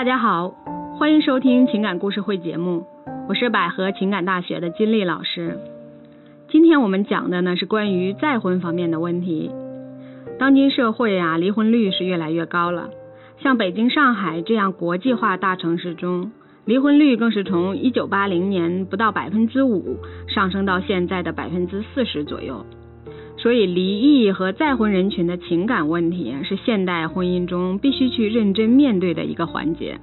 大家好，欢迎收听情感故事会节目，我是百合情感大学的金丽老师。今天我们讲的呢是关于再婚方面的问题。当今社会啊，离婚率是越来越高了，像北京、上海这样国际化大城市中，离婚率更是从一九八零年不到百分之五上升到现在的百分之四十左右。所以，离异和再婚人群的情感问题是现代婚姻中必须去认真面对的一个环节。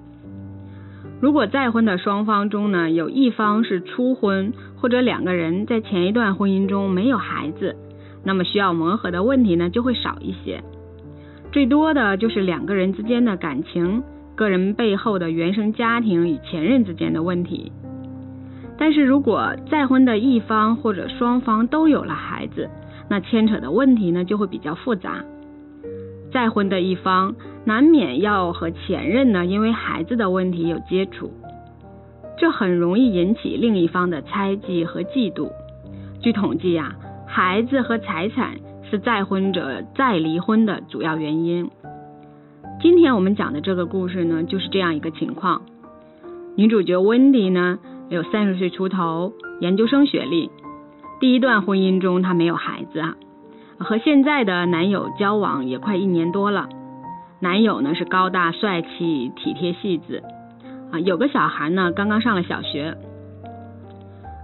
如果再婚的双方中呢，有一方是初婚，或者两个人在前一段婚姻中没有孩子，那么需要磨合的问题呢就会少一些。最多的就是两个人之间的感情、个人背后的原生家庭与前任之间的问题。但是如果再婚的一方或者双方都有了孩子，那牵扯的问题呢就会比较复杂。再婚的一方难免要和前任呢因为孩子的问题有接触，这很容易引起另一方的猜忌和嫉妒。据统计呀，孩子和财产是再婚者再离婚的主要原因。今天我们讲的这个故事呢，就是这样一个情况。女主角温迪呢有三十岁出头，研究生学历。第一段婚姻中，她没有孩子啊，和现在的男友交往也快一年多了。男友呢是高大帅气、体贴细致啊，有个小孩呢，刚刚上了小学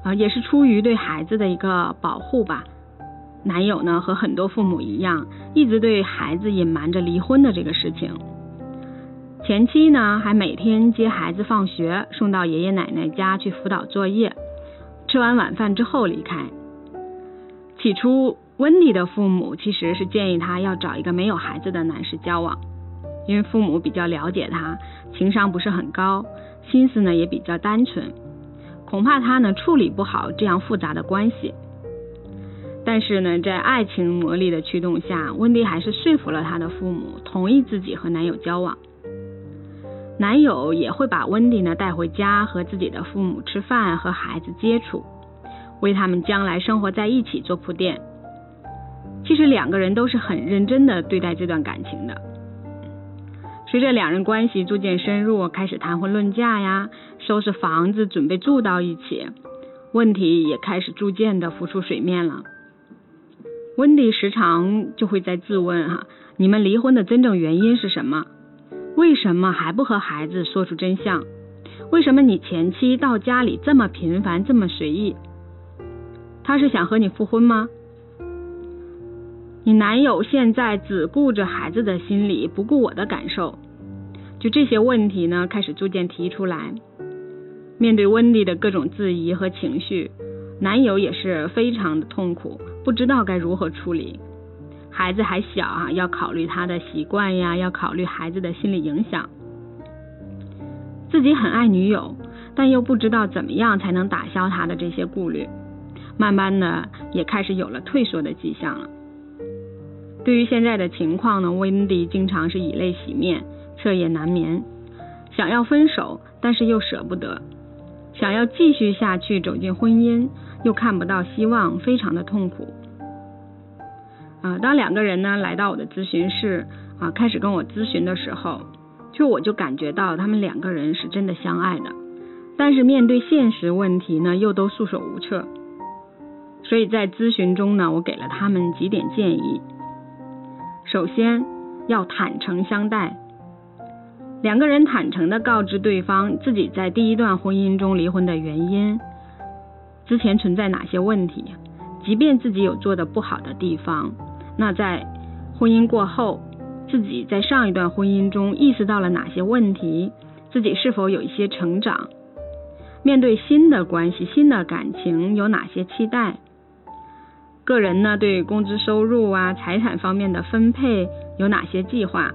啊，也是出于对孩子的一个保护吧。男友呢和很多父母一样，一直对孩子隐瞒着离婚的这个事情。前妻呢还每天接孩子放学，送到爷爷奶奶家去辅导作业，吃完晚饭之后离开。起初，温迪的父母其实是建议她要找一个没有孩子的男士交往，因为父母比较了解她，情商不是很高，心思呢也比较单纯，恐怕他呢处理不好这样复杂的关系。但是呢，在爱情魔力的驱动下，温迪还是说服了他的父母，同意自己和男友交往。男友也会把温迪呢带回家，和自己的父母吃饭，和孩子接触。为他们将来生活在一起做铺垫。其实两个人都是很认真的对待这段感情的。随着两人关系逐渐深入，开始谈婚论嫁呀，收拾房子，准备住到一起，问题也开始逐渐的浮出水面了。温迪时常就会在自问哈，你们离婚的真正原因是什么？为什么还不和孩子说出真相？为什么你前妻到家里这么频繁，这么随意？他是想和你复婚吗？你男友现在只顾着孩子的心理，不顾我的感受，就这些问题呢，开始逐渐提出来。面对温蒂的各种质疑和情绪，男友也是非常的痛苦，不知道该如何处理。孩子还小啊，要考虑他的习惯呀，要考虑孩子的心理影响。自己很爱女友，但又不知道怎么样才能打消他的这些顾虑。慢慢的也开始有了退缩的迹象了。对于现在的情况呢，温迪经常是以泪洗面，彻夜难眠，想要分手，但是又舍不得，想要继续下去走进婚姻，又看不到希望，非常的痛苦。啊，当两个人呢来到我的咨询室啊，开始跟我咨询的时候，就我就感觉到他们两个人是真的相爱的，但是面对现实问题呢，又都束手无策。所以在咨询中呢，我给了他们几点建议。首先要坦诚相待，两个人坦诚的告知对方自己在第一段婚姻中离婚的原因，之前存在哪些问题，即便自己有做的不好的地方，那在婚姻过后，自己在上一段婚姻中意识到了哪些问题，自己是否有一些成长，面对新的关系、新的感情有哪些期待。个人呢，对工资收入啊、财产方面的分配有哪些计划？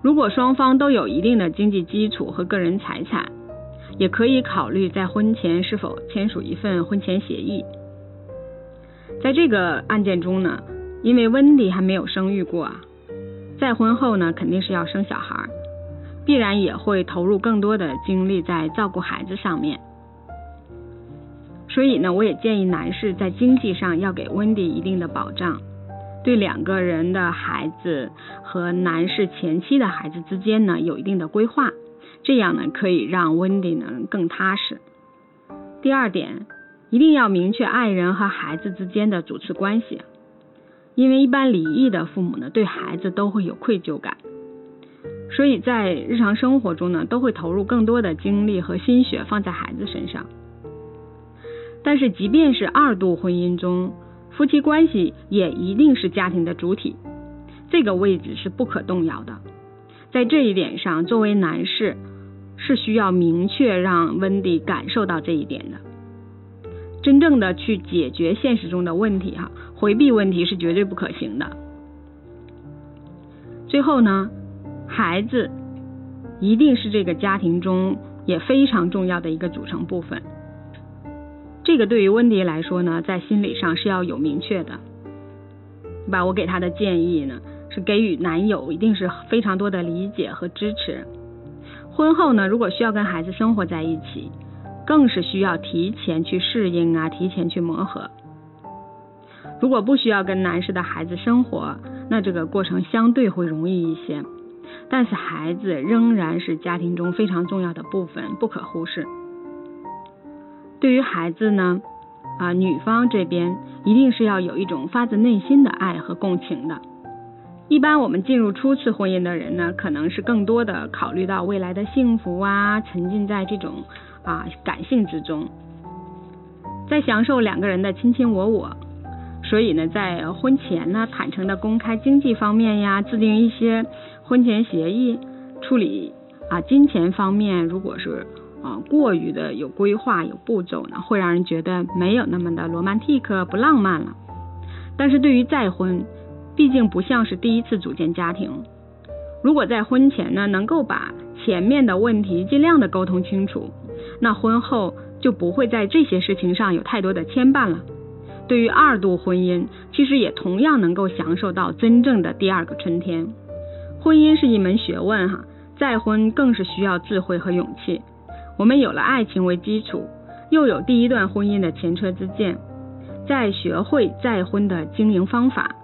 如果双方都有一定的经济基础和个人财产，也可以考虑在婚前是否签署一份婚前协议。在这个案件中呢，因为温迪还没有生育过，再婚后呢，肯定是要生小孩，必然也会投入更多的精力在照顾孩子上面。所以呢，我也建议男士在经济上要给温迪一定的保障，对两个人的孩子和男士前妻的孩子之间呢有一定的规划，这样呢可以让温迪呢更踏实。第二点，一定要明确爱人和孩子之间的主次关系，因为一般离异的父母呢对孩子都会有愧疚感，所以在日常生活中呢都会投入更多的精力和心血放在孩子身上。但是即便是二度婚姻中，夫妻关系也一定是家庭的主体，这个位置是不可动摇的。在这一点上，作为男士是需要明确让温迪感受到这一点的。真正的去解决现实中的问题，哈，回避问题是绝对不可行的。最后呢，孩子一定是这个家庭中也非常重要的一个组成部分。这个对于温迪来说呢，在心理上是要有明确的，对吧？我给他的建议呢，是给予男友一定是非常多的理解和支持。婚后呢，如果需要跟孩子生活在一起，更是需要提前去适应啊，提前去磨合。如果不需要跟男士的孩子生活，那这个过程相对会容易一些。但是孩子仍然是家庭中非常重要的部分，不可忽视。对于孩子呢，啊，女方这边一定是要有一种发自内心的爱和共情的。一般我们进入初次婚姻的人呢，可能是更多的考虑到未来的幸福啊，沉浸在这种啊感性之中，在享受两个人的卿卿我我。所以呢，在婚前呢，坦诚的公开经济方面呀，制定一些婚前协议，处理啊金钱方面，如果是。啊，过于的有规划、有步骤呢，会让人觉得没有那么的罗曼蒂克、不浪漫了。但是对于再婚，毕竟不像是第一次组建家庭，如果在婚前呢，能够把前面的问题尽量的沟通清楚，那婚后就不会在这些事情上有太多的牵绊了。对于二度婚姻，其实也同样能够享受到真正的第二个春天。婚姻是一门学问哈，再婚更是需要智慧和勇气。我们有了爱情为基础，又有第一段婚姻的前车之鉴，再学会再婚的经营方法。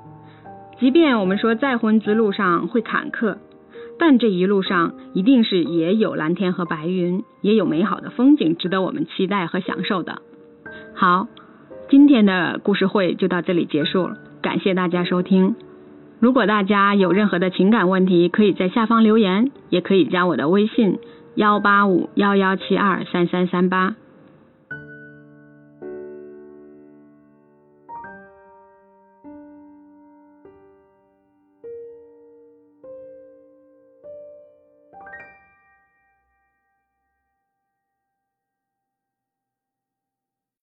即便我们说再婚之路上会坎坷，但这一路上一定是也有蓝天和白云，也有美好的风景，值得我们期待和享受的。好，今天的故事会就到这里结束了，感谢大家收听。如果大家有任何的情感问题，可以在下方留言，也可以加我的微信。幺八五幺幺七二三三三八。